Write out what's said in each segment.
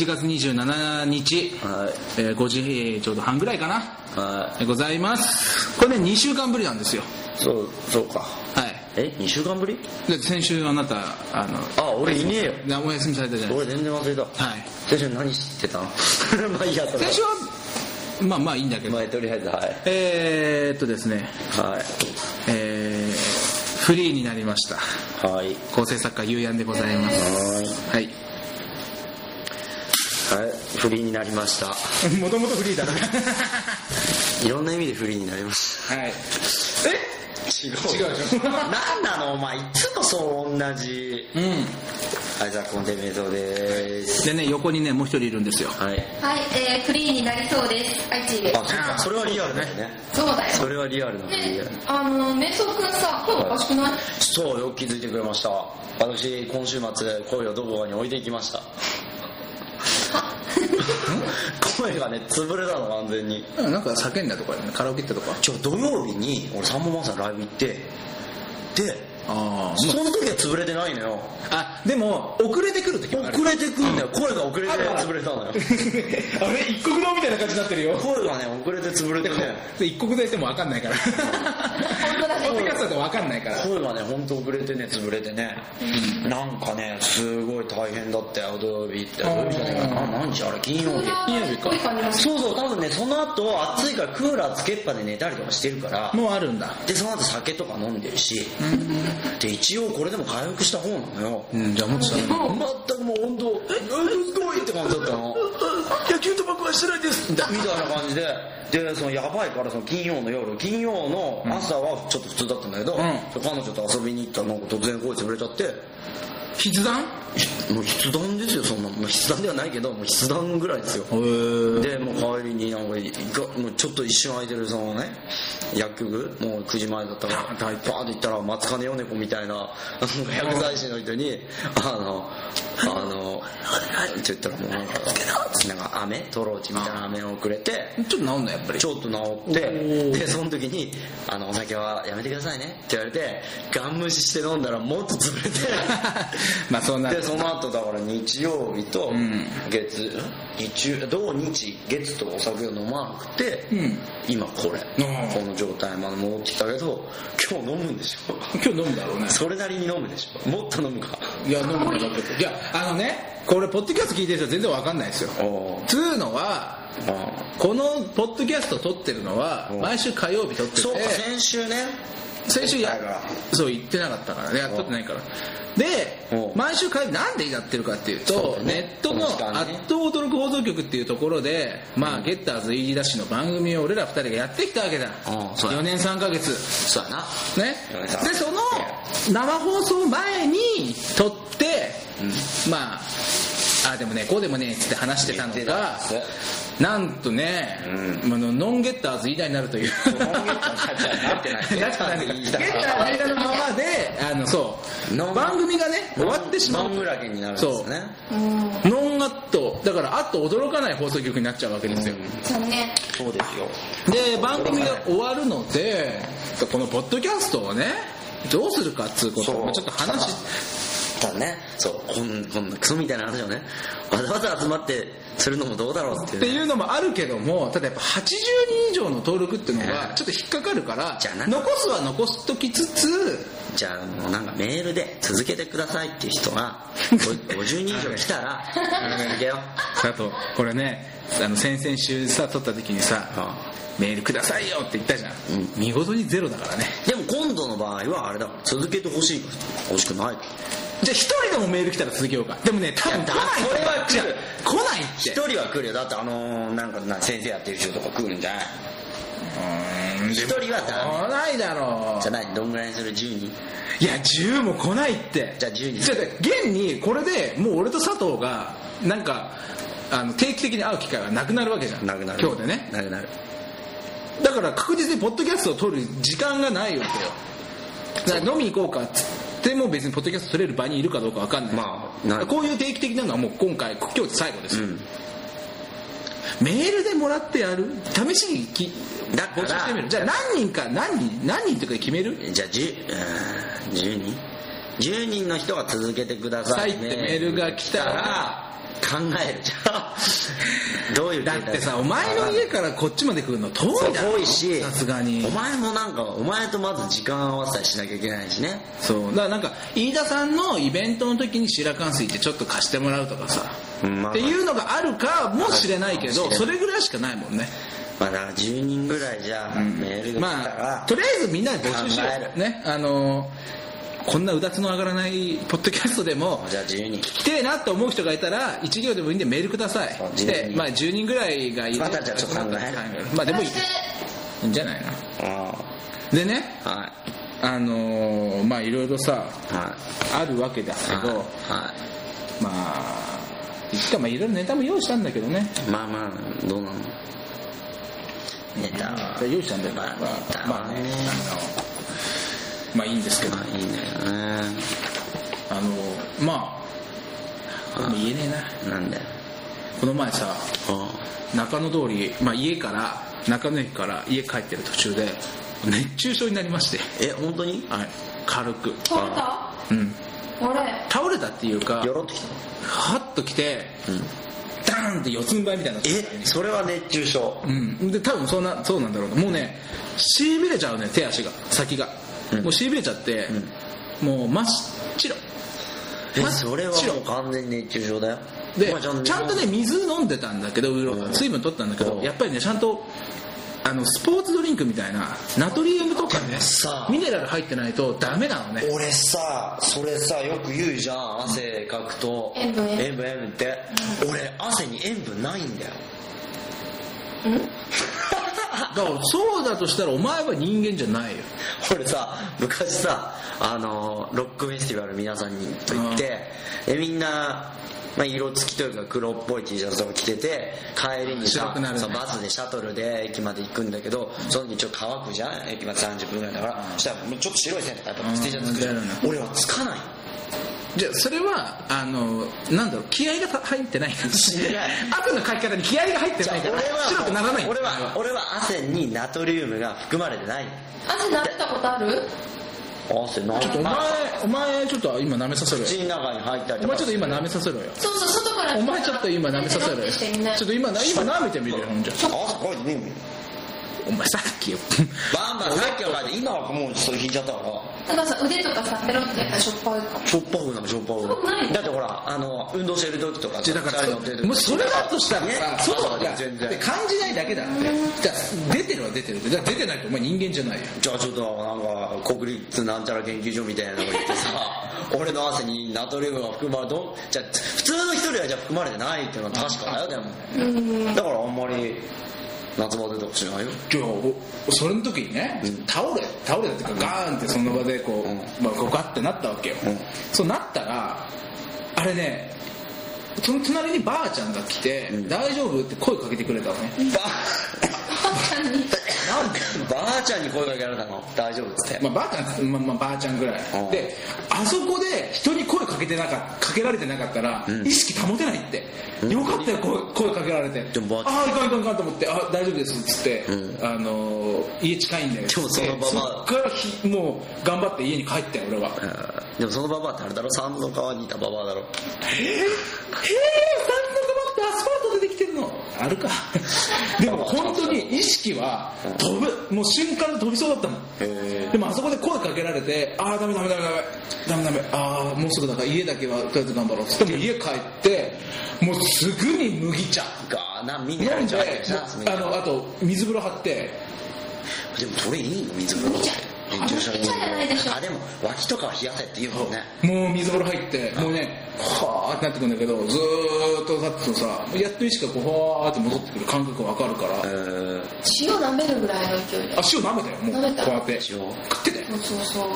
1月27日、はい。えー5時ちょうど半ぐらいかな、はえーございます。これね2週間ぶりなんですよ。いそうそうか。はい。え2週間ぶり？だって先週あなたあのあ俺いねえよ。なお休みされたじゃない俺全然忘れた。はい。先週何知ってたの？まあいいやそれ先週はまあまあいいんだけど、まあとりあえずはい。えー、っとですね。はい。えー、フリーになりました。はい。構成作家ゆうやんでございます。はいフリーになりました。もともとフリーだな。いろんな意味でフリーになりましはい。たえ？違う。違う。でしょなんなの？お前いつもそう同じ。うん。はいじゃあコンテメイトです。でね横にねもう一人いるんですよ。はい。はい、えー、フリーになりそうです。はい、チーです。あそっかそれはリアルね。そうだよ。それはリアルなフリーでだよ、あの、メソくんさ、声おかしくないそうよく気づいてくれました。私今週末声をどこかに置いていきました声がね潰れたの完全に。うんなんか叫んだとかねカラオケ行ったとか。ちょ土曜日に俺サンボマンさんライブ行ってであその時は潰れてないのよ。あ。でも遅れてくる時もある。遅れてくんだよ。声が遅れて潰れたのよ。あれ一国堂みたいな感じになってるよ。声がね遅れて潰れてね。で一国堂しても分かんないから。本当だポッドキャね。ストだと分かんないから。声がね本当遅れてね潰れてね。なんかねすごい大変だったよ土曜日って。土曜日じゃないかな何日。あれ金曜日金曜日か。そうそう多分ねその後暑いからクーラーつけっぱで寝たりとかしてるから。もうあるんだ。でその後酒とか飲んでるしで一応これでも回復した方なのよ。うんじゃあもっと全くもう本当えすごいって感じだったの？野球と僕はしてないですみたいな感じで。でそのやばいからその金曜の夜金曜の朝はちょっと普通だったんだけど、ん。彼女と遊びに行ったらなんか突然声潰れちゃって。筆談？もう筆談ですよそんな、まあ、筆談ではないけどもう筆談ぐらいですよ。でもう帰りになんかもうちょっと一瞬空いてるそのね薬局もう9時前だったから大パーンと行ったら松金米子みたいな薬剤師の人にあのあのって言ったらもうなんかなんか飴トローチみたいな飴をくれてちょっと治んだやっぱり。ちょっと治ってでその時にあの「お酒はやめてくださいね」って言われてガン無視して飲んだらもっと潰れて。まあそうなる。でその後だから日曜日とん。月、日曜土日月とお酒を飲まなくて、うん。今これんこの状態まで戻ってきたけど今日飲むんでしょ。今日飲むだろうね。それなりに飲むでしょ。もっと飲むか。いや飲むんだけどいやあのねこれポッドキャスト聞いてる人全然分かんないですよ。おつうのはあこのポッドキャスト撮ってるのはうん毎週火曜日撮ってて。そうか先週ね先週やそう言ってなかったからねやっとってないから。でう。ん毎週火曜日なんでやってるかっていうとネットの「この時間ねあっと驚く放送局」っていうところでまあゲッターズイージーダッシュの番組を俺ら二人がやってきたわけだ。うん。そうや4年3ヶ月。そうやな。ね。4年3ヶ月でその生放送前に撮ってまああでもねこうでもねっつって話してたのがんですなんとね、うあのノンゲッターズ以来になるという。ノンゲッターズなってないなってない。ゲッターズ以来のままであのそう番組がね終わってしまう。ノングラゲになるんですよねう。ん。ノンアット。だからあっと驚かない放送局になっちゃうわけですよ、残念。そうですよ。で番組が終わるのでこのポッドキャストをねどうするかっつうことをまあちょっと話しねそうこんこんなクソみたいな話をねわざわざ集まってするのもどうだろうっていうね。っていうのもあるけどもただやっぱ80人以上の登録っていうのがちょっと引っかかるからじゃあ残すは残しときつつじゃあもうなんかメールで続けてくださいっていう人がご50人以上来たら 続けよう。あとこれねあの先々週さ撮った時にさあメールくださいよって言ったじゃん、うん。見事にゼロだからね。でも今度の場合はあれだ。続けてほしいか欲しくないじゃあ一人でもメール来たら続けようか。でもね多分来ないそれは来る。来ないって。一人は来るよ。だってあのーなんかな先生やってる人とか来るんじゃない？うん一人はダ来ないだろう。じゃない？どんぐらいにする？10人いや10も来ないって。じゃあ10人じゃあ現にこれでもう俺と佐藤がなんかあの定期的に会う機会がなくなるわけじゃん。なくなる。今日でね。なくなる。だから確実にポッドキャストを撮る時間がないわけよ。だから飲みに行こうかっつっても別にポッドキャスト撮れる場にいるかどうか分かんない、まあない。こういう定期的なのはもう今回今日で最後です。よ、うん。メールでもらってやる？試しにきだから募集してみる？じゃあ何人か何人何人とかで決める？じゃあ 10, うん10人？10人の人が続けてくださいさいってメールが来たらえるじゃん どういうだってさお前の家からこっちまで来るの遠いだろ。遠いしさすがに。お前もなんかお前とまず時間合わせたりしなきゃいけないしね。そう。だからなんか飯田さんのイベントの時に白冠水ってちょっと貸してもらうとかさ、うんまあっていうのがあるかもしれないけどそれぐらいしかないもんね。まあだから10人ぐらいじゃメールが来たら、まあとりあえずみんなで募集しよう。ね。あのこんなうだつの上がらないポッドキャストでもじゃあ10人来てえなって思う人がいたら1行でもいいんでメールください。そうで10人まあ10人ぐらいがいる。またじゃあちょっと考える。まあでもいい。んじゃないの？あでねあはい。あのーまあいろいろさはあるわけだけいどはい。まあいつかまあいろいろネタも用意したんだけどね。まあまあどうなの？ネタは用意したんだよ。まあネタはね。まあねあのまあいいんですけど。まあいいんだよね。あのまあこれも言えねえな。なんだよこの前さあ。中野通り、まあ、家から中野駅から家帰ってる途中で熱中症になりまして、え本当に？はい、軽く。倒れた？うん。あれ？倒れたっていうかよろってきた？はっと来てうん。ダーンって四つん這いみたいになえ？それは熱中症。うん、で多分そんなそうなんだろうな。もうねしびれちゃうね手足が。先が、うんもうしびれちゃって、もう真っ白。え真っそれは白もう完全に熱中症だよ。でまあちゃんとね水飲んでたんだけどウーロンうん。水分取ったんだけどうん。やっぱりねちゃんとあのスポーツドリンクみたいなナトリウムとかねさミネラル入ってないとダメなのね。俺さそれさよく言うじゃん。汗かくと。塩分塩分って。俺汗に塩分ないんだよ。だ からそうだとしたらお前は人間じゃないよ。俺さ昔さあのロックフェスティバル皆さんにと言ってでみんなまあ、色付きというか黒っぽい T シャツとか着てて帰りにさ、ね。バスでシャトルで駅まで行くんだけどその時ちょっと乾くじゃん？駅まで30分ぐらいだから。そしたらもうちょっと白い線とかやっぱ T シャツつくじゃんうん。俺はつかないじゃあそれはあのなんだろう気合が入ってない汗 のかき方に気合が入ってないから白くならない。俺は俺は。汗にナトリウムが含まれてない。汗なったことある？汗ないちょっとお前お前ちょっこ今舐めさせろよ。口の中に入ったりお前ちょっと今舐めさせろよ。そうそう外から。お前ちょっと今舐めさせろよ。ちょっと今な今舐めてみるよほんじゃ。あこれねお前さっきよ。バンバンさっきは今はもうそれ引いちゃったからだからさ腕とかさペロってやったらしょっぱいかも。しょっぱくなるしょっぱくだってほらあの運動してる時とかだからもうそれだとしたらねさそうそういや全然。で感じないだけだって。じゃあ出てるは出てるじゃあ出てないとお前人間じゃないよ。じゃあちょっとなんか国立なんちゃら研究所みたいなのが行ってさ 俺の汗にナトリウムが含まれどじゃあ普通の人よりはじゃあ含まれてないっていうのは確かだよでも。うん。だからあんまり夏バテとかしないよ。じゃあおそれの時にね、倒れ倒れたっていうかガーンってその場でこう、うん。まあ、こうガッてなったわけよ、うん。そうなったらあれねその隣にばあちゃんが来て、うん。大丈夫？って声かけてくれたのね、ばばあちゃんにばあちゃんに声かけられたの？大丈夫っつってまあ、ばあちゃん、まあまあ、ばあちゃんぐらい、うん。であそこで人に声かけてなかかけられてなかったら、うん。意識保てないって、うん。よかったよ声声かけられて。でもばあああいかんいかんいかんと思ってあ大丈夫ですっつって、うん。あのー家近いんだよでもそのばばそっからひもう頑張って家に帰ったよ俺は。うんでもそのババアってあれだろ？三の川にいたババアだろ？えー、えー、三の川ってアスファルトでできてるの？あるか。でも本当に意識は飛ぶ。もう瞬間で飛びそうだったもんへでもあそこで声かけられてああダメダメダメダメ。ダメダメ。ああもうすぐだから家だけはとりあえず頑張ろうっつって。も家帰ってもうすぐに麦茶。がなミネ飲んであのあと水風呂張って。でもそれいいの水風呂って熱中症に麦茶じゃないでしょあでも脇とかは冷やせって言うもんね。もう水風呂入ってもうねはーってなってくるんだけどずーっと経つとさやっと意識がこうふわーって戻ってくる感覚がわかるから、えー。塩舐めるぐらいの勢いで。あ塩舐めたよ。もう舐めた？こうやって。塩？食ってたよそうそう。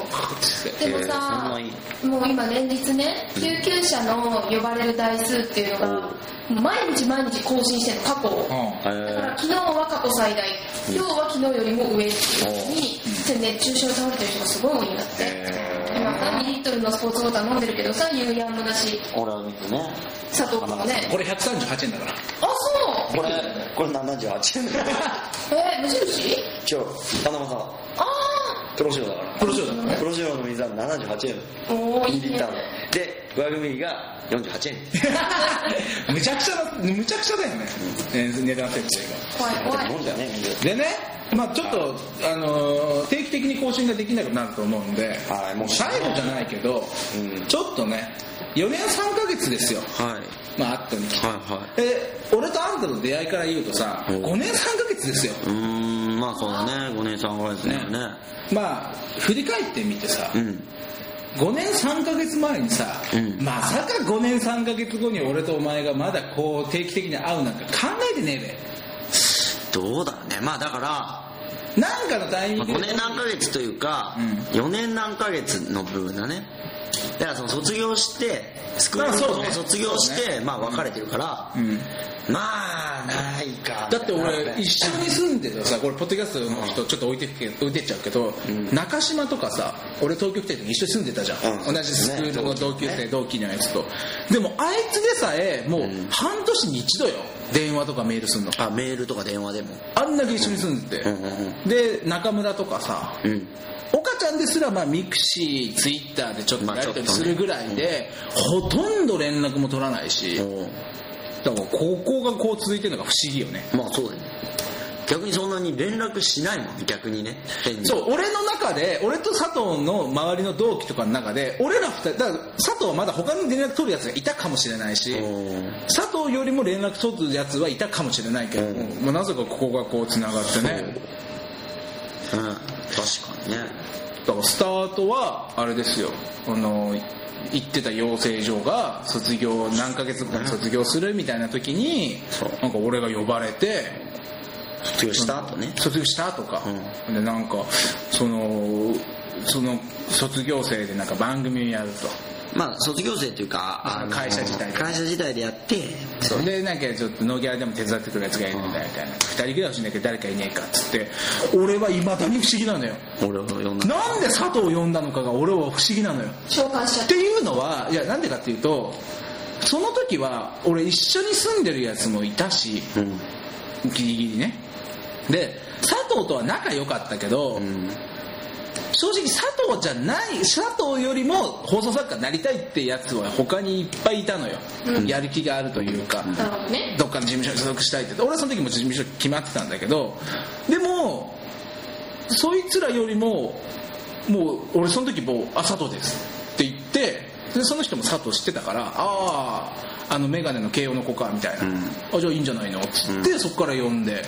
でもさないい、もう今連日ね、救急車の呼ばれる台数っていうのが、毎日毎日更新してるの、過去を。うん。だからえ昨日は過去最大、今日は昨日よりも上に、で熱中症で倒れてる人がすごい多いんだって。今さ、2リットルのスポーツウォーター飲んでるけどさ、有氧もだし、ー俺は水ね。砂糖とかね。これ138円だから。あ、そう。これこれ78円。えー、無印？今日あプロ仕様だから。プロ仕様だからね。プロ仕様の水は78円。ー、おー、いいね。2リッター。で上組が48円。むちゃくちゃなむちゃくちゃだよね、えー値段設定が。怖い怖い。もんだよねでねまあちょっと、あのー定期的に更新ができなくなると思うんで、はいもう。最後じゃないけど、うん。ちょっとね4年3ヶ月ですよ。はい。まああったに来て、はいはい。え俺とあんたの出会いから言うとさ、うん。5年3ヶ月ですよ。うーんまあそうだね。5年3ヶ月だよね。まあ振り返ってみてさ、うん。5年3ヶ月前にさ、うん。まさか5年3ヶ月後に俺とお前がまだこう定期的に会うなんか考えてねえどうだろうねまあだからべなんかのタイミまあングで5年何ヶ月というか、うん。4年何ヶ月の部分だね。だからその卒業してスクール卒業して、まあ別れてるから、うん。まあないかだって俺一緒に住んでたさこれポッドキャストの人ちょっと置いて置いてっちゃうけど、ん。中中島とかさ俺東京来た時一緒に住んでたじゃん、うん。同じスクールの同級生、ね同期のやつと。でもあいつでさえもう半年に一度よ。電話とかメールすんの。あメールとか電話でも。あんだけ一緒に住んでて、で中村とかさうん。岡ちゃんですらまあミクシーツイッターでちょっとやり取りするぐらいで、ほとんど連絡も取らないし、う。んだからここがこう続いてるのが不思議よね。まあそうだよね。逆にそんなに連絡しないもん逆にね。そう俺の中で俺と佐藤の周りの同期とかの中で俺ら二人だから佐藤はまだ他に連絡取るやつがいたかもしれないしうん佐藤よりも連絡取るやつはいたかもしれないけども、なぜかここがこうつながってね。うん。確かにね。だからスタートはあれですよ。あの行ってた養成所が卒業何ヶ月後かに卒業するみたいな時になんか俺が呼ばれて卒業した後ね。卒業したとか、でなんかそのその卒業生でなんか番組をやるとまあ卒業生っていうか会社自体で。会社自体でやってそれでなんかちょっとノーギャラでも手伝ってくるやつがいるんだみたいな。2人ぐらい欲しいんだけど誰かいねえかっつって。俺はいまだに不思議なのよ。俺を呼んだ。なんで佐藤を呼んだのかが俺は不思議なのよ。召喚しちゃっっていうのはいやなんでかっていうとその時は俺一緒に住んでるやつもいたしうん。ギリギリね。で佐藤とは仲良かったけど、うん正直佐藤じゃない佐藤よりも放送作家になりたいってやつは他にいっぱいいたのよ、うん。やる気があるというか、どね。どっかの事務所に所属したいって。俺はその時も事務所決まってたんだけどでもそいつらよりももう俺その時もう「あ佐藤です」って言ってでその人も佐藤知ってたから「あああの眼鏡の慶応の子か」みたいな「うん。あじゃあいいんじゃないの?」っつって、そこから呼んで、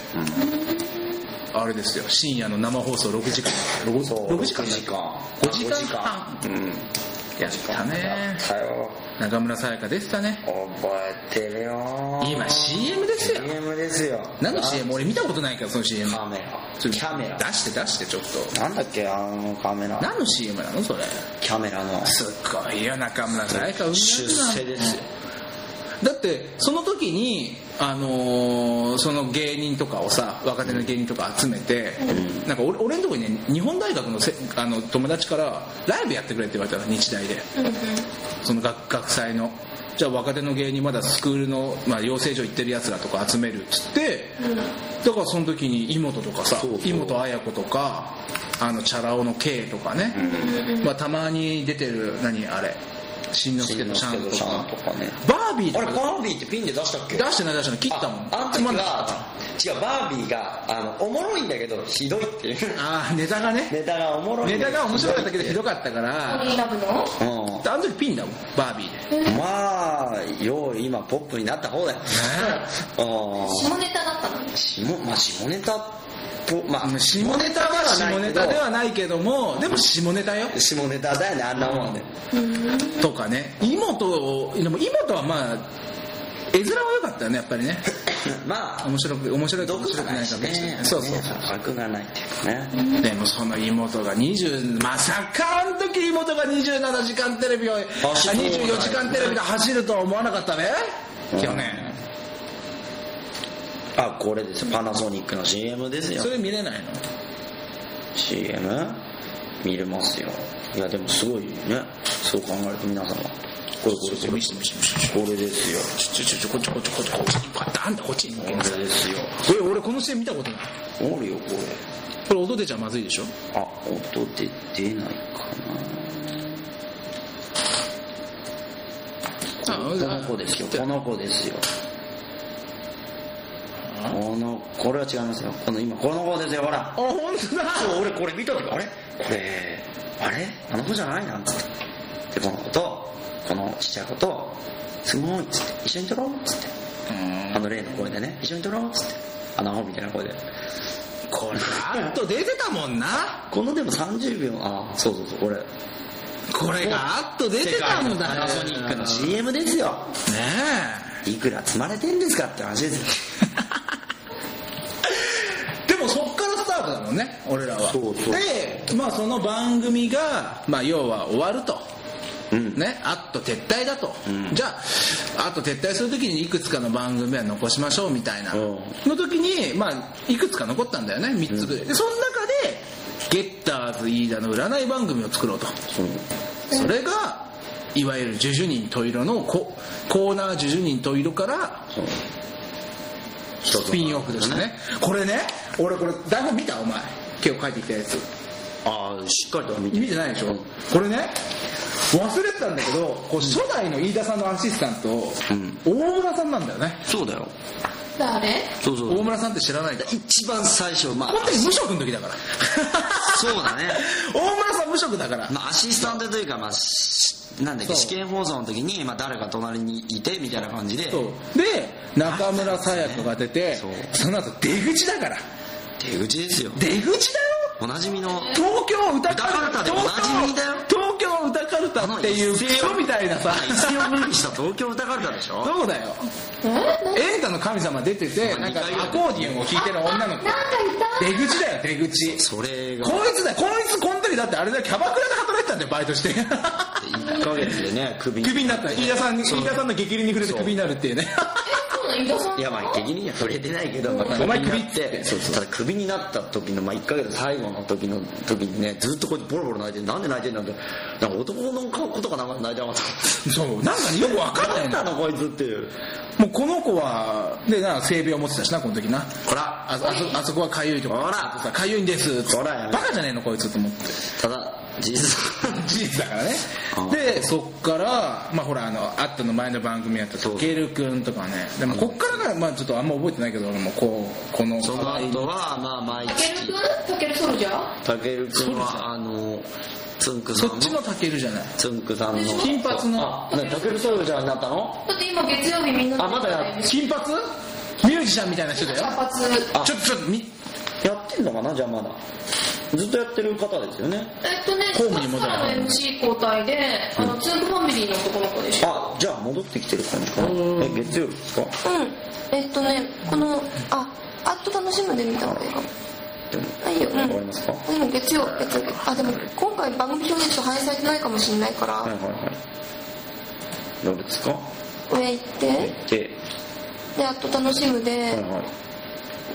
あれですよ。深夜の生放送6時間。6, そう。6時間6時間。5時間半。うんやったね。中村沙耶香でしたね。覚えてるよ。今 CM ですよ。CM ですよ。何の CM 俺見たことないからその CM カメラ。キャメラ。出して出してちょっと。なんだっけあのカメラ。何の CM なのそれ？キャメラの。すっごいよ中村沙耶香出世ですよ。だってその時にあのーその芸人とかをさ若手の芸人とか集めて、なんか俺俺のとこにね日本大学のせあの友達からライブやってくれって言われたの日大で。その学学祭の。じゃあ若手の芸人まだスクールの、まあ、養成所行ってるやつらとか集めるっつってだからその時に妹とかさ妹綾子とかあのチャラ男の K とかね、まあ、たまに出てる何あれしんのすけとシャンとか。とかね。バービーあれバービーってピンで出したっけ？出してない出してない。切ったもんああの時つまんなかは違うバービーがあのおもろいんだけどひどいっていう。ああネタがね。ネタがおもろいネタが面白かったけどひどかかったかオら。リーラブのうん。あの時ピンだもんバービーで。まあよう今ポップになった方だよ。うん。下ネタだったの？下まあ下ネタとまあ下ネタは下ネタではないけどもでも下ネタよ。下ネタだよねあんなもんね。とかね。妹をでも妹はまあ絵面は良かったよねやっぱりね。まあ面白く面白いか面毒白くがないかもしれねない。そうそう悪がないっていうかね。でもその妹が20まさかあの時妹が27時間テレビをあ走る24時間テレビで走るとは思わなかったね。うん去年あこれです。よパナソニックの CM ですよ。それ見れないの？CM 見れますよ。いやでもすごいね。そう考えると皆様。これこれこれこれですよ。ちょちょちょこっちこっちこっちこっちこっちあんたこっちにこれですよえ俺この CM 見たことないおるよこれこれ音出ちゃまずいでしょあ音で出ないかなこの子ですよこの子ですよこのこれは違いますよ。この今この子ですよほら。あ本当だ。そう俺これ見た時あれ？これあれ？あの子じゃないな。んつってでこの子と。このちっちゃい子とすごいっつって。一緒に撮ろうっつって。あの例の声でね。一緒に撮ろうっつって。あのアホみたいな声で。これあっと出てたもんな。このでも30秒。あそうそうそうこれ。これがあっと出てたんだパナソニックのね CM ですよ。え。いくら積まれてんですかって話ですよでもそっだもんね俺らは。でまあその番組が、まあ、要は終わると。うん。ね、あっと撤退だと、うん。じゃああと撤退する時にいくつかの番組は残しましょうみたいな。うん。の時に、まあ、いくつか残ったんだよね3つぐらい。でその中でゲッターズ飯田の占い番組を作ろうと。それがいわゆる「ジュジュ人十色」のココーナー「ジュジュ人十色」からスピンオフでしたね。これね俺これ台本見たお前今日書いてきたやつ。ああしっかりとは見て見てないでしょ？これね忘れてたんだけどこう初代の飯田さんのアシスタント、ん。大村さんなんだよね。そうだよ。誰？そうそう。大村さんって知らないか。一番最初まあ本当に無職の時だから。そうだね。大村さん無職だから。まあアシスタントというかまあしなんだっけそう。試験放送の時に、まあ、誰か隣にいてみたいな感じで。そう。で中村沙耶香が出てそう。その後出口だから出口ですよ。出口だよ。おなじみの。東京歌歌カルタでおなじみだよ。東京歌カルタっていうクソみたいなさ。一世を風靡した。東京歌カルタでしょ。そうだよ。え？なエンタの神様出ててなんかアコーディオンを弾いてる女の子。なんかいた？出口だよ出口それが。こいつだよ。こいつこの時だってあれだよ。キャバクラで働いてたんだよバイトして。1ヶ月でねクビになった。飯田さん飯田さんの激励に触れてクビになるっていうねいやまあ激には触れてないけど、まあ、お前クビになクビってそうそう。ただクビになった時の、まあ、1ヶ月最後の時の時にねずっとこうやってボロボロ泣いてるなんで泣いてんだって。なんか男のことかなんか泣いてなかった。そう。なんかねよくわかんないなんのだのこいつっていう。もうこの子はでな性病持ってたしなこの時な。ほら。ああそあそこはかゆいとか。ほら。さかゆいんですほらバカじゃねえのこいつと思って。ただ事実。事実だからね。うんでそっからまあほらあのアットの前の番組やったたけるくんとかね。でもこっからがまあちょっとあんま覚えてないけど俺もこうこのその後はまあ毎たける月くんたけるソルジャー？たけるくんはあのつんくさんの。そっちのたけるじゃないつんくさんの金髪の。たけるソルジャーになったの？だって今月曜日みんなあまだや金髪？ミュージシャンみたいな人だよ。茶髪。あ。ちょっとちょっとみやってんのかなじゃあまだずっとやってる方ですよね。えっとねホームに戻らの MC 交代であのツークファミリーの男の子でしょあじゃあ戻ってきてる感じかな。うん。え月曜日ですか？うん。えっとねこのああっと楽しむで見た方がいいかも。はいようん。わかりますか？でも月曜月曜日あでも今回番組表でちょっと反映されてないかもしれないから、はいはいはい。どうですか？上行って。でであと楽しむで、はいはい。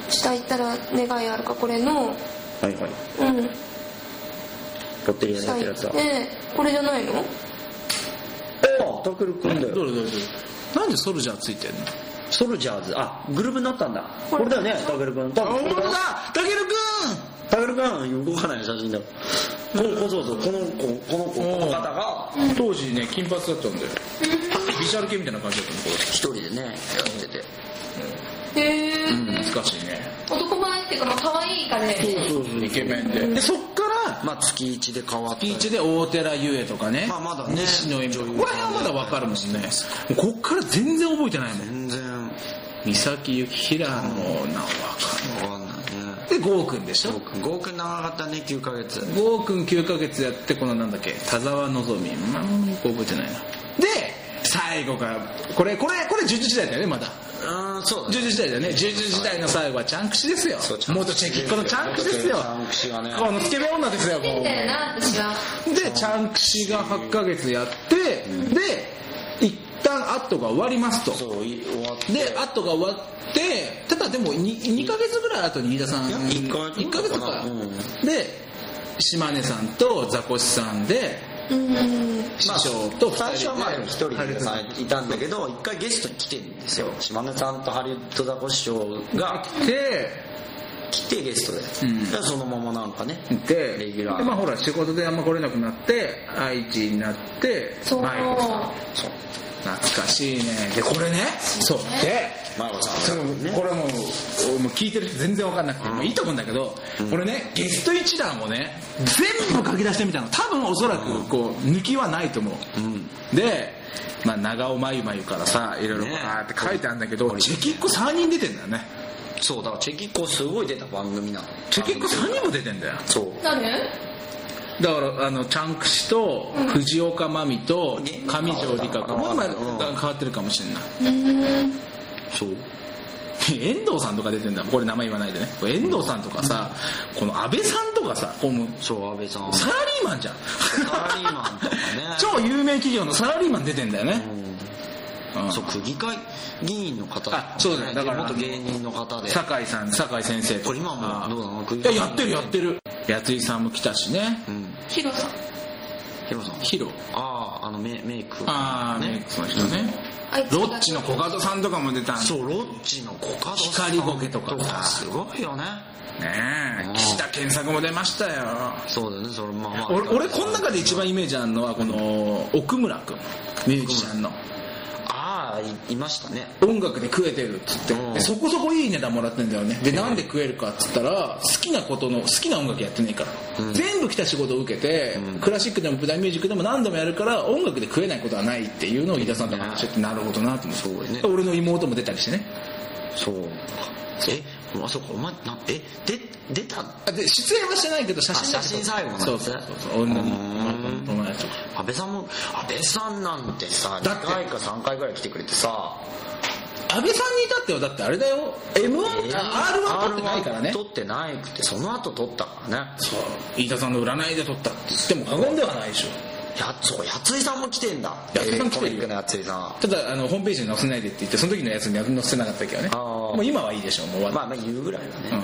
下行ったら願いあるかこれのはいはい。うん。ロッテリアでや下行ってるやつだってこれじゃないの？あたけるくんだよ。どれどれどれなんでソルジャーついてんの？ソルジャーズ。あグループになったんだ。これ。だよねたけるくん。多あ本当だ！だたけるたけるくん動かない写真だよこの子そうそうこの子この子この方が。当時ね金髪だったんだよ。ビジュアル系みたいな感じだったのこ一人でねやってて。へえ、れ懐かしいね。男前っていうかまあ可愛い感じだよねそうそう。イケメンで。でそっからまあ月1で変わった。り月1で大寺優恵とかね、まあまだね。西野恵美とか。これはまだわかるもんね。こっから全然覚えてないもん。全然。三崎由紀平の名は。わか分かんないねるで郷くんでしょ？ゴーくん。ゴーくん長かったね9ヶ月。郷くん9ヶ月やってこのなんだっけ田沢のぞみまあ覚えてないな。で最後がこれこれこれ呪術時代だよねまだ。うんそうだ呪術時代だよね。呪術時代の最後はチャンクシですよ。そう元チェキッコのチャンクシですよ。チャンクシがね。このスケベ女ですよもう。でチャンクシが8ヶ月やって、で一旦アットが終わりますと。そうい終わって。でアットが終わってただでも 2, 2ヶ月ぐらい後に飯田さん。いや一ヶ月一ヶ月か、うん。で島根さんとザコシさんでうん。師匠と2人で最初はまあ一人でさいたんだけど一回ゲストに来てるんですよ。島根さんとハリウッドザコシショウが来て来てゲストで、うん。でそのままなんかねでレギュラー。でまあほら仕事であんま来れなくなって愛知になってそう。マイコさんそう懐かしいね。でこれねそう。でマーゴさそれんね。これもうもう聞いてる人全然分かんなくて、もういいと思うんだけど、これねゲスト一覧をね全部書き出してみたの。多分おそらくこう抜きはないと思う、で、まあ、長尾まゆまゆからさいろいろねバーって書いてあるんだけど、チェキッコ3人出てんだよね。そうだからチェキッコすごい出た番組なの。チェキッコ3人も出てんだよ。そう。誰だからあのチャンクシと藤岡真美とうん上条理香子もう今変わってるかもしれない。うん。そう。遠藤さんとか出てんだこれ名前言わないでね。遠藤さんとかさこの安倍さんとかさこうもうそう安倍さん。サラリーマンじゃん。サラリーマンとかね。超有名企業のサラリーマン出てんだよね、うん。うん。そう区議会議員の方あそうだよだから元芸人の方で。酒井さん酒井先生とこれ今もどうなの？区議会やってるやってるやついさんも来たしね。うんヒロさん。ヒロさん。ヒロ。あああのメメイクああメイクの人ね。あいつロッチのコカドさんとかも出たんねそうロッチのコカドさん。光ゴケとかさ。すごいよね。うん。え岸田健作も出ましたよ。そうだよねそれまあまあ。俺俺この中で一番イメージあるのはこの奥村君ミュージシャンのああいいましたね。音楽で食えてるっつって。うん。でそこそこいい値段もらってんだよね。でなんで食えるかっつったら好きなことの好きな音楽やってねえから、うん。全部来た仕事を受けて、うん。クラシックでも舞台ミュージックでも何度もやるから音楽で食えないことはないっていうのを飯田さんと話しててなるほどなと思って。そうね。俺の妹も出たりしてね。そうえあそこお前なえで出た？あで出演はしてないけど写真写真最後なんですねそうそうそう女のうーん友達とか安倍さんも安倍さんなんてさて2回か3回ぐらい来てくれてさ安倍さんに至ってはだってあれだよ m 1 r 1取ってないからね R1 取ってないくてその後取ったからねそう飯田さんの占いで取ったって言っても過言ではないでしょやそうやついさんも来てんだ。やついさん来てるやついさただあのホームページに載せないでって言ってその時のやつには載せなかったけどね。あー。もう今はいいでしょうもうまあまあ言うぐらいだね、や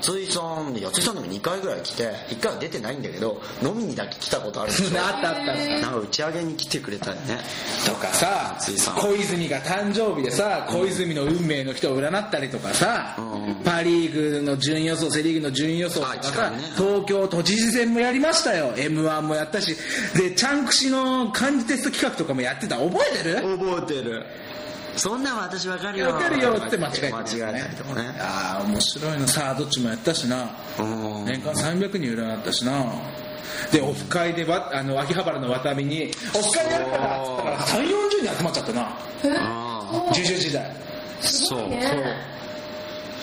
ついさんでやついさんでも2回ぐらい来て1回は出てないんだけど飲みにだけ来たことあるでしょ あったあったあった。なんか打ち上げに来てくれたよね。とかさ小泉が誕生日でさ小泉の運命の人を占ったりとかさ、うん。パ・リーグの順位予想セ・リーグの順位予想とかあさ、ね。東京都知事選もやりましたよ。m 1もやったし。でチャンクシの漢字テスト企画とかもやってた。覚えてる？覚えてるそんなん私わかるよ。わかるよって間違えてる間違えたりとかね。ああ面白いのさあどっちもやったしな。うん。年間300人占ったしな。でオフ会でわあの秋葉原の渡辺にオフ会やるからっつったら3 4 0人集まっちゃったな。あ重々時代。そう。ね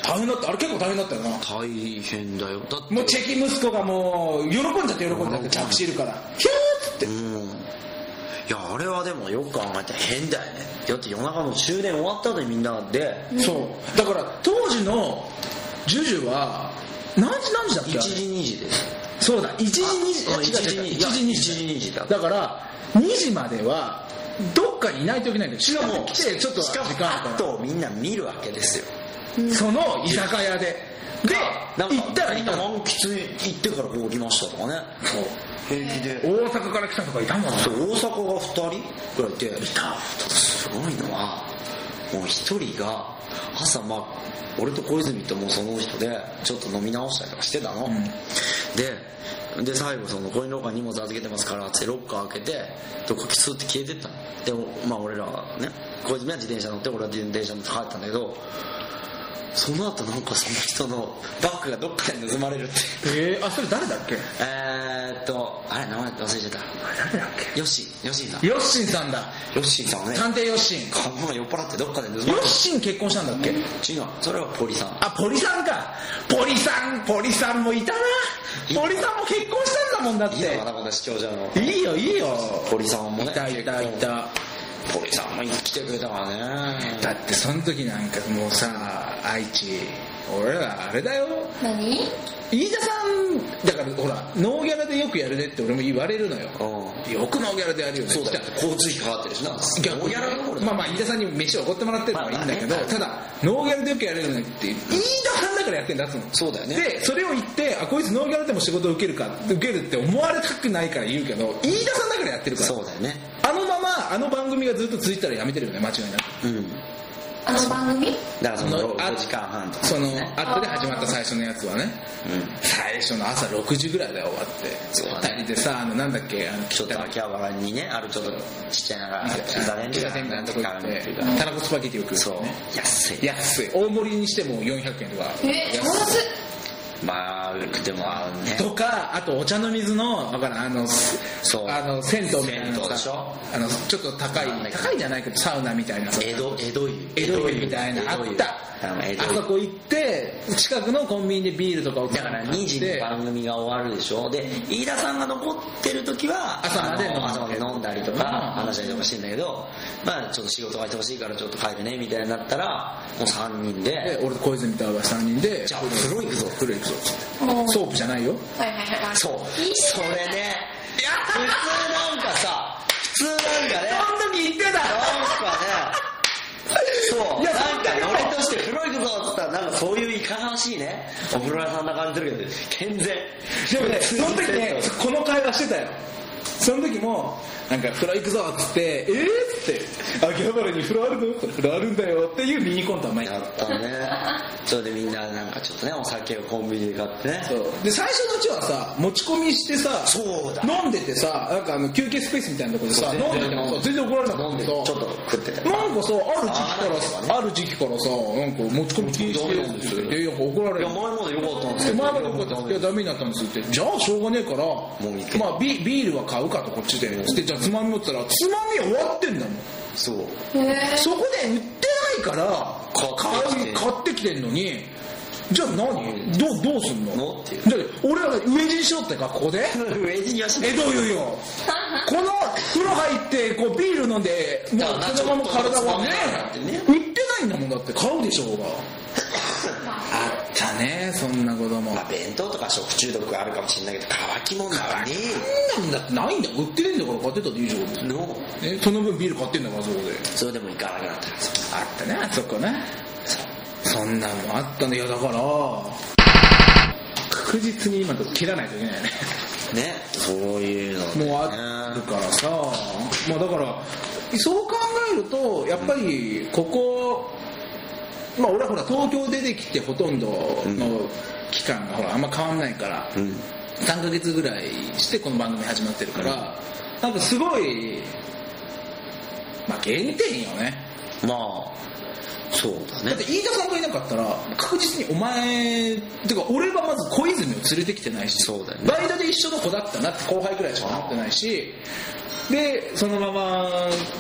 大変だった。あれ結構大変だったよな。大変だよ。だって。もうチェキ息子がもう喜んじゃって喜んじゃって着地いるから。ヒューって。うんいやあれはでもよく考えたら変だよね。だって夜中の終電終わった後にみんなで。そう。だから当時のジュジュは何時何時だっけ1あれ時2時でそうだ1時2時。あ違う違う1時1 2時2時時2時だ。だから2時まではどっかにいないといけないんだよ。しかも来てちょっと時間あとみんな見るわけですよ。らその居酒屋でで行ったらいたの。満喫行ってからこう来ましたとかね。そう。平気で。大阪から来たとかいたもんね。そう大阪が2人ぐらいいて。いた。すごいのはもう1人が朝まあ俺と小泉ともうその人でちょっと飲み直したりとかしてたの、ん。でで最後そのコインロッカーに荷物預けてますからってロッカー開けてどっかスーって消えてったの。でもまあ俺らはね小泉は自転車乗って俺は自転車乗って帰ったんだけどその後なんかその人のバッグがどっかで盗まれるって。えー、あそれ誰だっけ？えーっとあれ名前忘れちゃった。誰だっヨッシーヨッシーさん。けヨッシンさんだ。ヨッシーさんはね探偵ヨッシンこのまま酔っ払ってどっかで盗まれヨッシン結婚したんだっけ？違うそれはポリさん。あポリさんか。ポリさんポリさんもいたな。ポリさんも結婚したんだもんだっいいのかてなこの視聴者の。いいよいいよ。ポリさんもねいたいたいたポリさんも来てくれたからね。だってその時なんかもうさ愛知俺らあれだよ。何？飯田さんだからほらノーギャラでよくやるねって俺も言われるのよ。うよくノーギャラでやるよね。そうだよ。交通費かかってるしな。逆ノーギャラのまあまあ飯田さんに飯をおごってもらってるのはいいんだけど、まあまあね。ただノーギャラでよくやれるのって飯田さんだからやってんだっつそうだよね。でそれを言ってあこいつノーギャラでも仕事を受けるか受けるって思われたくないから言うけど飯田さんだからやってるから。そうだよねあの番組がずっと続いたらやめてるよね間違いなく。うん。あの番組？だからそのあ5時間半とかそのね後で始まった最初のやつはねうん。最初の朝6時ぐらいだよ終わってそうだね。二人でさあのなんだっけあのちょっと秋葉原にねあるちょっとちっちゃいながらピピザ店みたいなとこ行ってたらこスパゲティを食うそう。ね安い。安い。大盛りにしても400円とか。え超安い安いまあでもね。とかあとお茶の水のわからんあのそう。あの銭湯みたいなさでしょ？あのちょっと高い高いじゃないけどサウナみたいな。さ江戸江戸湯江戸湯みたいな。あった。あそこ行って近くのコンビニでビールとかをだから2時に番組が終わるでしょ？で飯田さんが残ってる時は朝まで朝まで飲んだりとかうん。話したりとかしてんだけどまあちょっと仕事がほしいからちょっと帰るねみたいになったらもう3人で。で俺と小泉とは3人で。じゃあ風呂行くぞ。風呂行くソープじゃないよ。はいはいそう。それね普通なんかさ普通なんかねその時言ってたなんかねそう。いやなんかノリとして風呂行くぞっつったらなんかそういういかがわしいね。お風呂屋さんな感じするけど健全。でもねその時ねこの会話してたよその時もなんか風呂行くぞっつってえー、っつって秋葉原に風呂あるの？風呂あるんだよっていうミニコントは前にやった。ねそれでみんななんかちょっとねお酒をコンビニで買ってね。そう。で最初のうちはさ持ち込みしてさそうだ。飲んでてさなんかあの休憩スペースみたいなところでさ飲んでてもさ全然怒られなかった。ちょっと食ってたよ。なんかさある時期からある時期から。さなんか持ち込み禁止ですって言っていや怒られる。いや前まで良かったんですけど。前まで怒ったいやダメになったんですって。じゃあしょうがねえからもうまあビビールは買うかとこっちでつってじゃあつまみ持ってたらつまみ終わってんだもん。そう。そこで売ってないから買ってきて。買い買ってきてんのに。じゃあ何？どうどうすんの？のっていう俺らが飢え死にしようってかここで。上によしえどういうよ この風呂入ってこうビール飲んでもうそのまま体がね。売ってないんだもんだって買うでしょうがたねそんなこともまあ弁当とか食中毒あるかもしれないけど乾き物がねそんなんだ。ってないんだ。よ売ってねえんだから買ってたっていいじゃん。の。えその分ビール買ってんだからそこで。それでも行かなくなった。あったね。あそこね。そんなんもあったんだいやだから確実に今と切らないといけないね。ね。そういうのもうあるからさ。まあだからそう考えるとやっぱりここまあ俺はほら東京出てきてほとんどの期間がほらあんま変わんないからうん。3ヶ月ぐらいしてこの番組始まってるからなんかすごいまあ原点よね。まあそうだね。だって飯田さんがいなかったら確実にお前てか俺はまず小泉を連れてきてないしそうだよね。バイトで一緒の子だったなって後輩ぐらいしかなってないしでそのまま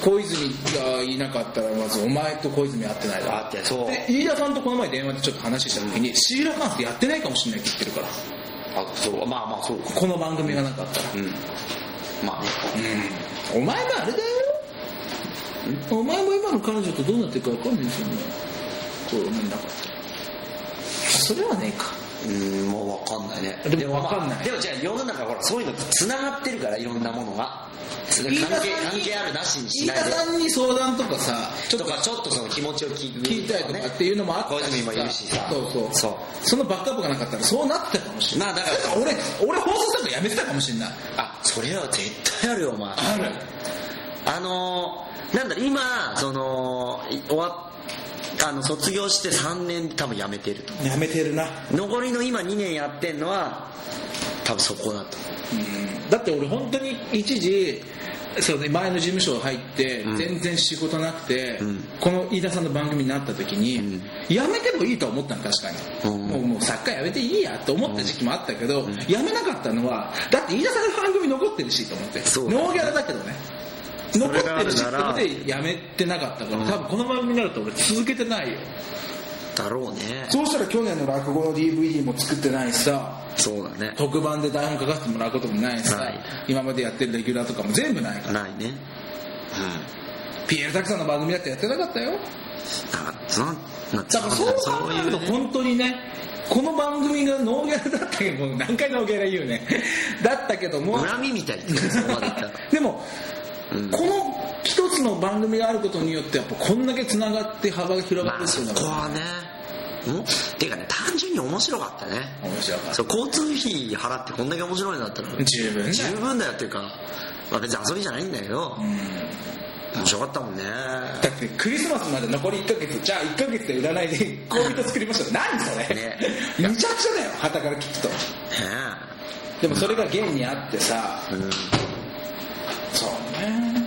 小泉がいなかったらまずお前と小泉会ってないだろあってそう。で飯田さんとこの前電話でちょっと話した時にシーラカンスやってないかもしれないって言ってるから。あそう。まあまあそう。かこの番組がなかったら。うん。まあね。うん。お前もあれだよ。お前も今の彼女とどうなってるか分かんないですよね。こうなんだかそれはねえかうんもう分かんないね。でも分かんない。でもじゃあ世の中ほらそういうのつながってるからいろんなものが。関係関係あるなしにし飯ないで。田さんに相談とかさちょっととかちょっとその気持ちを聞く聞いたりとかっていうのもあった小泉もいるしさ。そうそう。そう。そのバックアップがなかったらそうなってたかもしれない。まあだから。俺俺放送作家やめてたかもしれない。あそれは絶対あるよお前。ある。あのー、なんだろう今そのい終わっあの卒業して3年で多分辞めてると。やめてるな。残りの今2年やってんのは多分そこだと。うん。だって俺本当に一時そうね前の事務所入ってうん。全然仕事なくて、うん。この飯田さんの番組になった時に、うん。やめてもいいとは思ったの確かに、うん。もうもう作家やめていいやと思った時期もあったけど、やめなかったのはだって飯田さんの番組残ってるしと思って。そうだね。ノーギャラだけどね。そ残ってるならるしってことでやめてなかったから、多分この番組になると俺続けてないよ。だろうね。そうしたら去年の落語の DVD も作ってないしさ。そうだね。特番で台本書かせてもらうこともないしさ。ない今までやってるレギュラーとかも全部ないから。ないね。ピエール・タクさんの番組だってやってなかったよ。うんだからそのなだからそう考えるとね。本当にねこの番組がノーギャラだったけど何回ノーギャラ言うね。だったけども恨みみたいって言うそこまで言ったら。でも、うん。この一つの番組があることによってやっぱこんだけつながって幅が広がまあそるっていうのがこはねうん？ていうかね単純に面白かったね。面白かっそう交通費払ってこんだけ面白いんだったらた十分だ十分だよっていうか、まあ、別に遊びじゃないんだけど、うん。面白かったもんね。だってクリスマスまで残り1ヶ月じゃあ1ヶ月で占いで 恋人作りましょう。何それ、ね。むちゃくちゃだよ旗から聞くと。ね。でもそれが現にあってさうん Yeah.